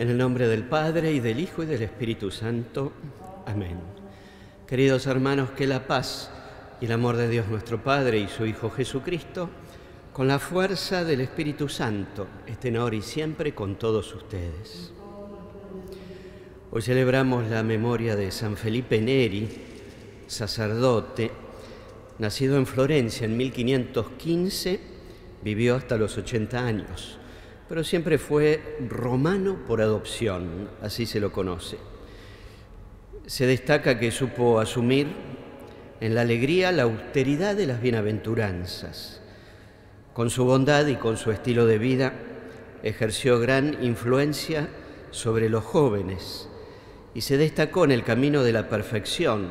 En el nombre del Padre y del Hijo y del Espíritu Santo. Amén. Queridos hermanos, que la paz y el amor de Dios nuestro Padre y su Hijo Jesucristo, con la fuerza del Espíritu Santo, estén ahora y siempre con todos ustedes. Hoy celebramos la memoria de San Felipe Neri, sacerdote, nacido en Florencia en 1515, vivió hasta los 80 años, pero siempre fue romano por adopción, así se lo conoce. Se destaca que supo asumir en la alegría la austeridad de las bienaventuranzas. Con su bondad y con su estilo de vida ejerció gran influencia sobre los jóvenes y se destacó en el camino de la perfección.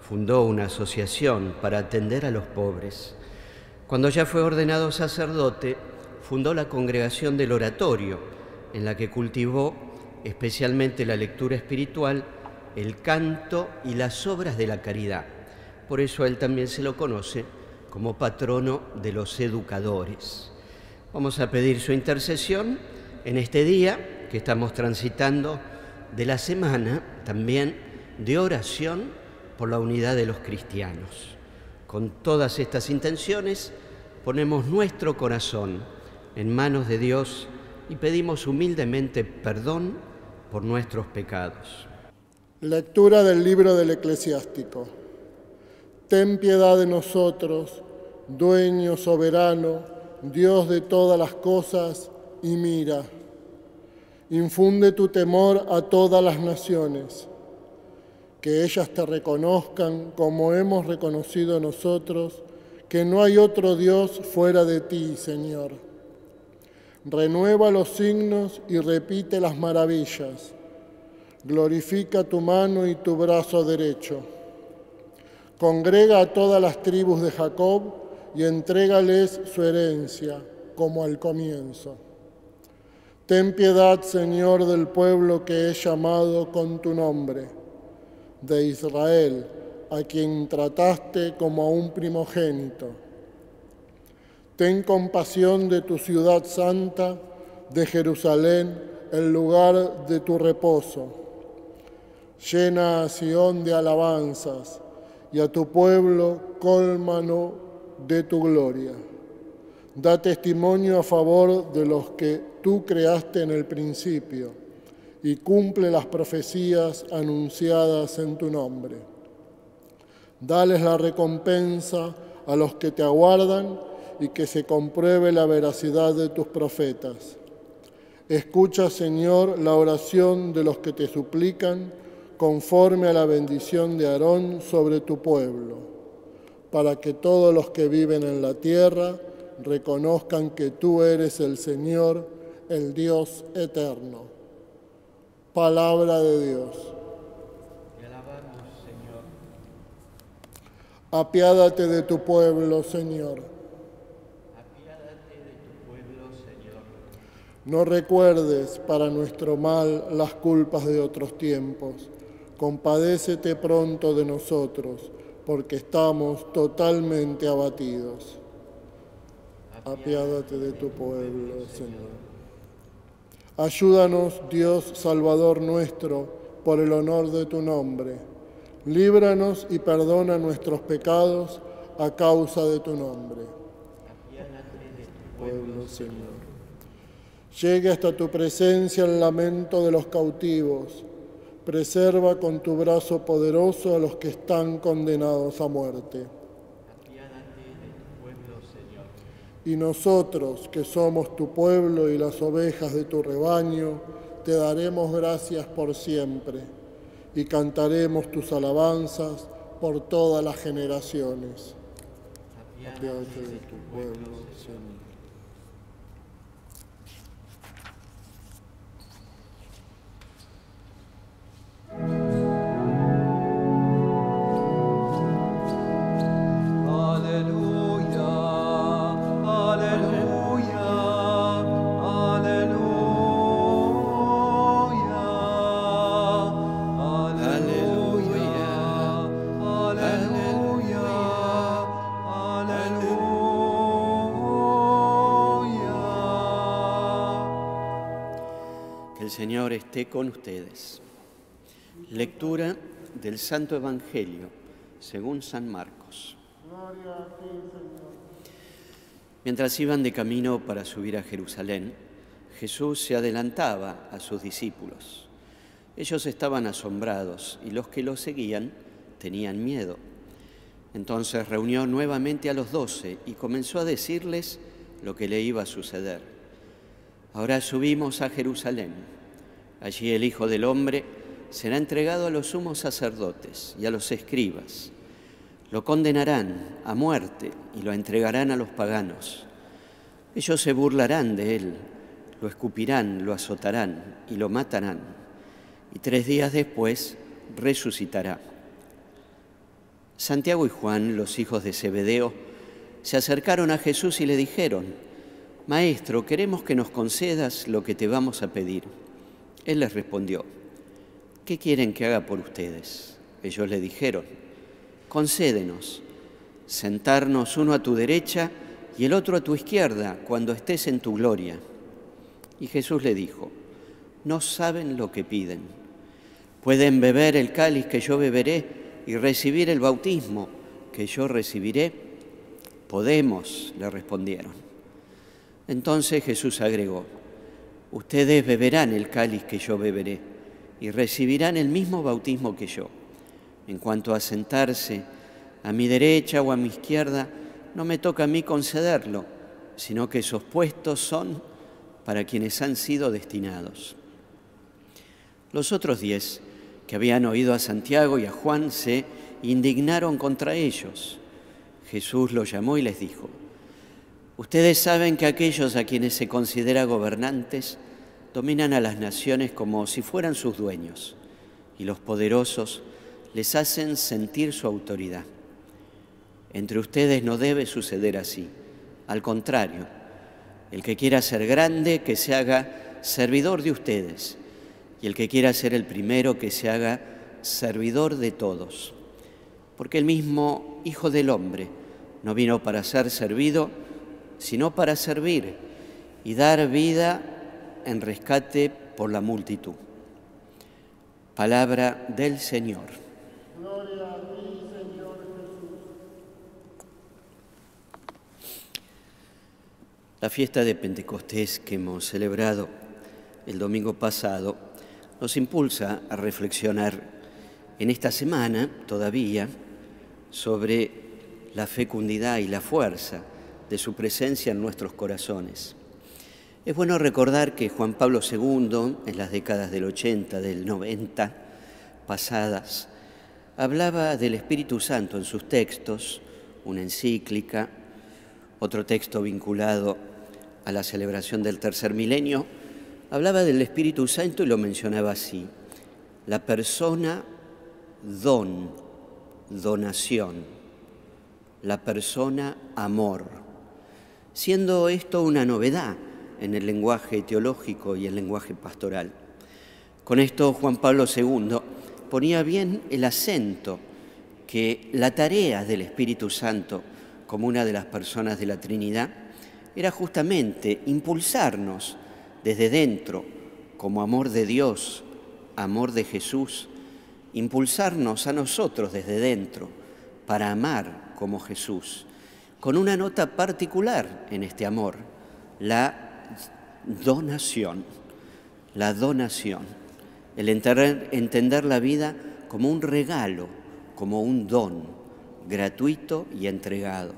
Fundó una asociación para atender a los pobres. Cuando ya fue ordenado sacerdote, fundó la congregación del oratorio, en la que cultivó especialmente la lectura espiritual, el canto y las obras de la caridad. Por eso él también se lo conoce como patrono de los educadores. Vamos a pedir su intercesión en este día que estamos transitando de la semana también de oración por la unidad de los cristianos. Con todas estas intenciones ponemos nuestro corazón en manos de Dios y pedimos humildemente perdón por nuestros pecados. Lectura del libro del eclesiástico. Ten piedad de nosotros, dueño soberano, Dios de todas las cosas, y mira. Infunde tu temor a todas las naciones, que ellas te reconozcan como hemos reconocido nosotros, que no hay otro Dios fuera de ti, Señor. Renueva los signos y repite las maravillas. Glorifica tu mano y tu brazo derecho. Congrega a todas las tribus de Jacob y entrégales su herencia, como al comienzo. Ten piedad, Señor, del pueblo que he llamado con tu nombre, de Israel, a quien trataste como a un primogénito. Ten compasión de tu ciudad santa, de Jerusalén, el lugar de tu reposo. Llena a Sión de alabanzas y a tu pueblo cólmano de tu gloria. Da testimonio a favor de los que tú creaste en el principio y cumple las profecías anunciadas en tu nombre. Dales la recompensa a los que te aguardan y que se compruebe la veracidad de tus profetas. Escucha, Señor, la oración de los que te suplican conforme a la bendición de Aarón sobre tu pueblo, para que todos los que viven en la tierra reconozcan que tú eres el Señor, el Dios eterno. Palabra de Dios. Alabamos, Señor. Apiádate de tu pueblo, Señor. Apiádate de tu pueblo, Señor. No recuerdes para nuestro mal las culpas de otros tiempos. Compadécete pronto de nosotros, porque estamos totalmente abatidos. Apiádate de tu pueblo, Señor. Ayúdanos, Dios Salvador nuestro, por el honor de tu nombre. Líbranos y perdona nuestros pecados a causa de tu nombre. Pueblo, Señor. Llegue hasta tu presencia el lamento de los cautivos. Preserva con tu brazo poderoso a los que están condenados a muerte. Y nosotros, que somos tu pueblo y las ovejas de tu rebaño, te daremos gracias por siempre y cantaremos tus alabanzas por todas las generaciones. De tu pueblo, Señor. Esté con ustedes. Lectura del Santo Evangelio según San Marcos. Mientras iban de camino para subir a Jerusalén, Jesús se adelantaba a sus discípulos. Ellos estaban asombrados y los que lo seguían tenían miedo. Entonces reunió nuevamente a los doce y comenzó a decirles lo que le iba a suceder. Ahora subimos a Jerusalén. Allí el Hijo del Hombre será entregado a los sumos sacerdotes y a los escribas. Lo condenarán a muerte y lo entregarán a los paganos. Ellos se burlarán de él, lo escupirán, lo azotarán y lo matarán. Y tres días después resucitará. Santiago y Juan, los hijos de Zebedeo, se acercaron a Jesús y le dijeron, Maestro, queremos que nos concedas lo que te vamos a pedir. Él les respondió, ¿qué quieren que haga por ustedes? Ellos le dijeron, concédenos sentarnos uno a tu derecha y el otro a tu izquierda cuando estés en tu gloria. Y Jesús le dijo, no saben lo que piden. Pueden beber el cáliz que yo beberé y recibir el bautismo que yo recibiré. Podemos, le respondieron. Entonces Jesús agregó, ustedes beberán el cáliz que yo beberé y recibirán el mismo bautismo que yo. En cuanto a sentarse a mi derecha o a mi izquierda, no me toca a mí concederlo, sino que esos puestos son para quienes han sido destinados. Los otros diez que habían oído a Santiago y a Juan se indignaron contra ellos. Jesús los llamó y les dijo, ustedes saben que aquellos a quienes se considera gobernantes dominan a las naciones como si fueran sus dueños, y los poderosos les hacen sentir su autoridad. Entre ustedes no debe suceder así. Al contrario, el que quiera ser grande, que se haga servidor de ustedes, y el que quiera ser el primero, que se haga servidor de todos. Porque el mismo Hijo del Hombre no vino para ser servido, sino para servir y dar vida en rescate por la multitud. Palabra del Señor. La fiesta de Pentecostés que hemos celebrado el domingo pasado nos impulsa a reflexionar en esta semana todavía sobre la fecundidad y la fuerza de su presencia en nuestros corazones. Es bueno recordar que Juan Pablo II, en las décadas del 80, del 90, pasadas, hablaba del Espíritu Santo en sus textos, una encíclica, otro texto vinculado a la celebración del tercer milenio, hablaba del Espíritu Santo y lo mencionaba así, la persona don, donación, la persona amor, siendo esto una novedad en el lenguaje teológico y el lenguaje pastoral. Con esto Juan Pablo II ponía bien el acento que la tarea del Espíritu Santo como una de las personas de la Trinidad era justamente impulsarnos desde dentro como amor de Dios, amor de Jesús, impulsarnos a nosotros desde dentro para amar como Jesús, con una nota particular en este amor, la donación, la donación, el entender, la vida como un regalo, como un don gratuito y entregado.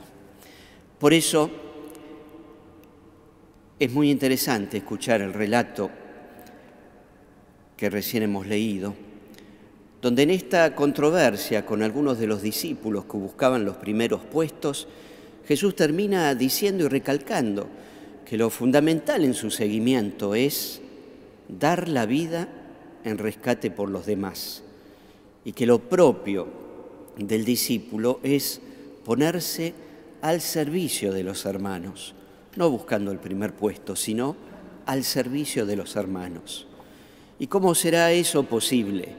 Por eso es muy interesante escuchar el relato que recién hemos leído donde en esta controversia con algunos de los discípulos que buscaban los primeros puestos, Jesús termina diciendo y recalcando que lo fundamental en su seguimiento es dar la vida en rescate por los demás y que lo propio del discípulo es ponerse al servicio de los hermanos, no buscando el primer puesto, sino al servicio de los hermanos. ¿Y cómo será eso posible?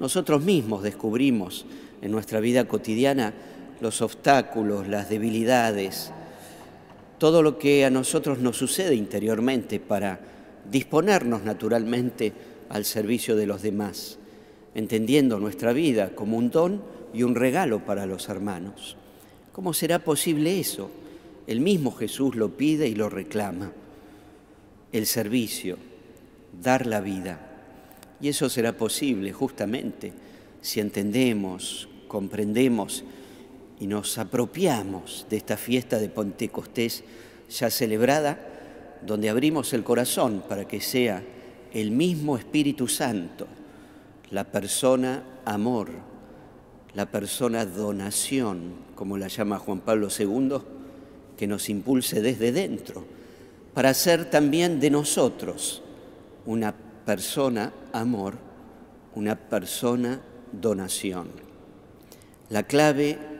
Nosotros mismos descubrimos en nuestra vida cotidiana los obstáculos, las debilidades, todo lo que a nosotros nos sucede interiormente para disponernos naturalmente al servicio de los demás, entendiendo nuestra vida como un don y un regalo para los hermanos. ¿Cómo será posible eso? El mismo Jesús lo pide y lo reclama. El servicio, dar la vida. Y eso será posible justamente si entendemos, comprendemos y nos apropiamos de esta fiesta de Pentecostés ya celebrada, donde abrimos el corazón para que sea el mismo Espíritu Santo, la persona amor, la persona donación, como la llama Juan Pablo II, que nos impulse desde dentro, para ser también de nosotros una persona amor, una persona donación. La clave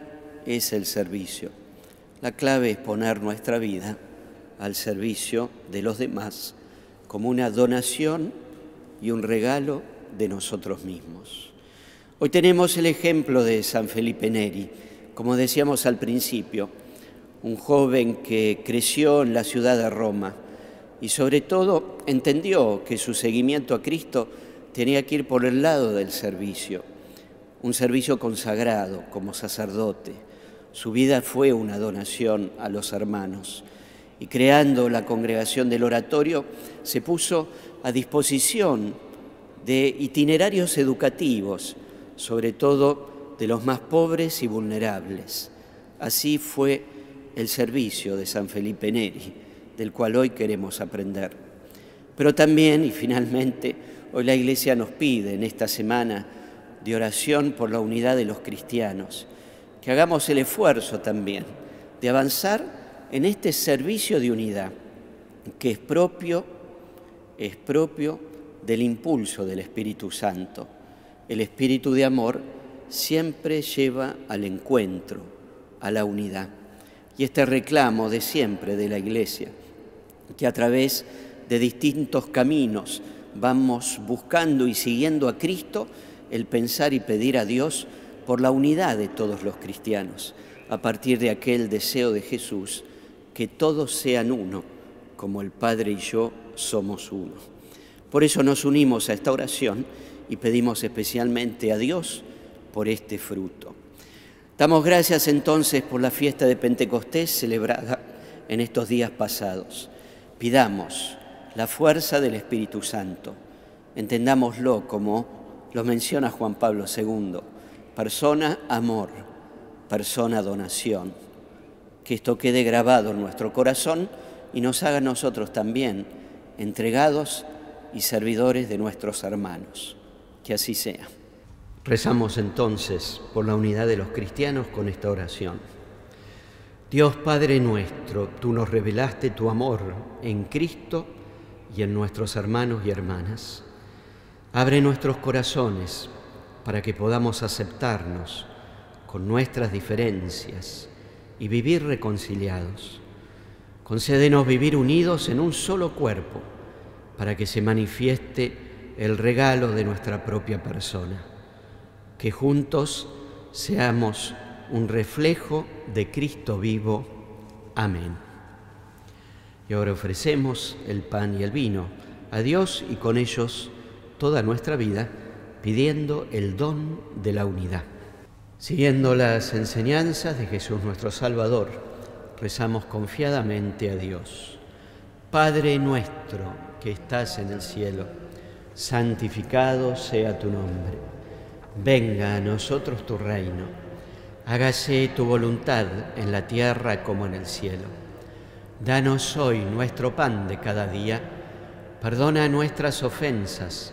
es el servicio. La clave es poner nuestra vida al servicio de los demás como una donación y un regalo de nosotros mismos. Hoy tenemos el ejemplo de San Felipe Neri, como decíamos al principio, un joven que creció en la ciudad de Roma y sobre todo entendió que su seguimiento a Cristo tenía que ir por el lado del servicio, un servicio consagrado como sacerdote, su vida fue una donación a los hermanos y creando la congregación del oratorio se puso a disposición de itinerarios educativos, sobre todo de los más pobres y vulnerables. Así fue el servicio de San Felipe Neri, del cual hoy queremos aprender. Pero también, y finalmente, hoy la Iglesia nos pide en esta semana de oración por la unidad de los cristianos que hagamos el esfuerzo también de avanzar en este servicio de unidad que es propio, es propio del impulso del Espíritu Santo. El Espíritu de amor siempre lleva al encuentro, a la unidad. Y este reclamo de siempre de la Iglesia, que a través de distintos caminos vamos buscando y siguiendo a Cristo, el pensar y pedir a Dios por la unidad de todos los cristianos, a partir de aquel deseo de Jesús, que todos sean uno, como el Padre y yo somos uno. Por eso nos unimos a esta oración y pedimos especialmente a Dios por este fruto. Damos gracias entonces por la fiesta de Pentecostés celebrada en estos días pasados. Pidamos la fuerza del Espíritu Santo. Entendámoslo como lo menciona Juan Pablo II persona amor, persona donación. Que esto quede grabado en nuestro corazón y nos haga nosotros también entregados y servidores de nuestros hermanos. Que así sea. Rezamos entonces por la unidad de los cristianos con esta oración. Dios Padre nuestro, tú nos revelaste tu amor en Cristo y en nuestros hermanos y hermanas. Abre nuestros corazones para que podamos aceptarnos con nuestras diferencias y vivir reconciliados. Concédenos vivir unidos en un solo cuerpo para que se manifieste el regalo de nuestra propia persona, que juntos seamos un reflejo de Cristo vivo. Amén. Y ahora ofrecemos el pan y el vino a Dios y con ellos toda nuestra vida pidiendo el don de la unidad. Siguiendo las enseñanzas de Jesús nuestro Salvador, rezamos confiadamente a Dios. Padre nuestro que estás en el cielo, santificado sea tu nombre. Venga a nosotros tu reino. Hágase tu voluntad en la tierra como en el cielo. Danos hoy nuestro pan de cada día. Perdona nuestras ofensas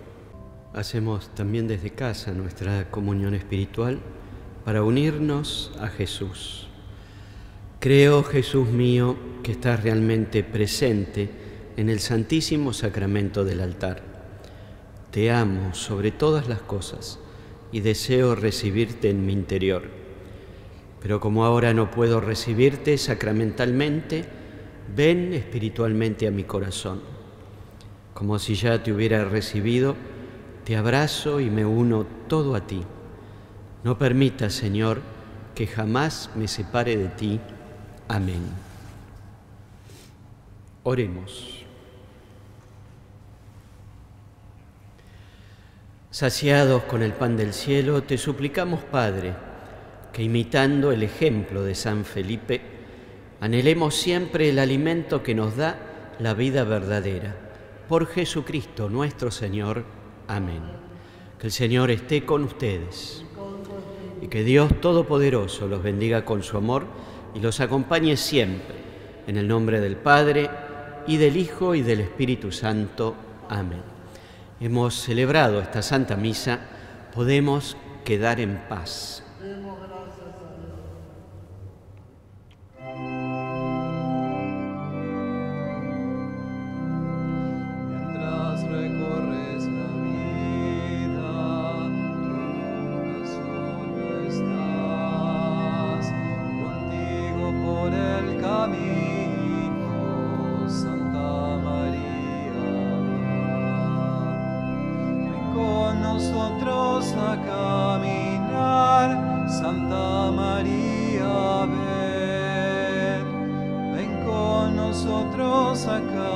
Hacemos también desde casa nuestra comunión espiritual para unirnos a Jesús. Creo, Jesús mío, que estás realmente presente en el Santísimo Sacramento del altar. Te amo sobre todas las cosas y deseo recibirte en mi interior. Pero como ahora no puedo recibirte sacramentalmente, ven espiritualmente a mi corazón. Como si ya te hubiera recibido, te abrazo y me uno todo a ti. No permitas, Señor, que jamás me separe de ti. Amén. Oremos. Saciados con el pan del cielo, te suplicamos, Padre, que imitando el ejemplo de San Felipe, anhelemos siempre el alimento que nos da la vida verdadera. Por Jesucristo nuestro Señor. Amén. Que el Señor esté con ustedes y que Dios Todopoderoso los bendiga con su amor y los acompañe siempre. En el nombre del Padre, y del Hijo, y del Espíritu Santo. Amén hemos celebrado esta Santa Misa, podemos quedar en paz. Nosotros acá.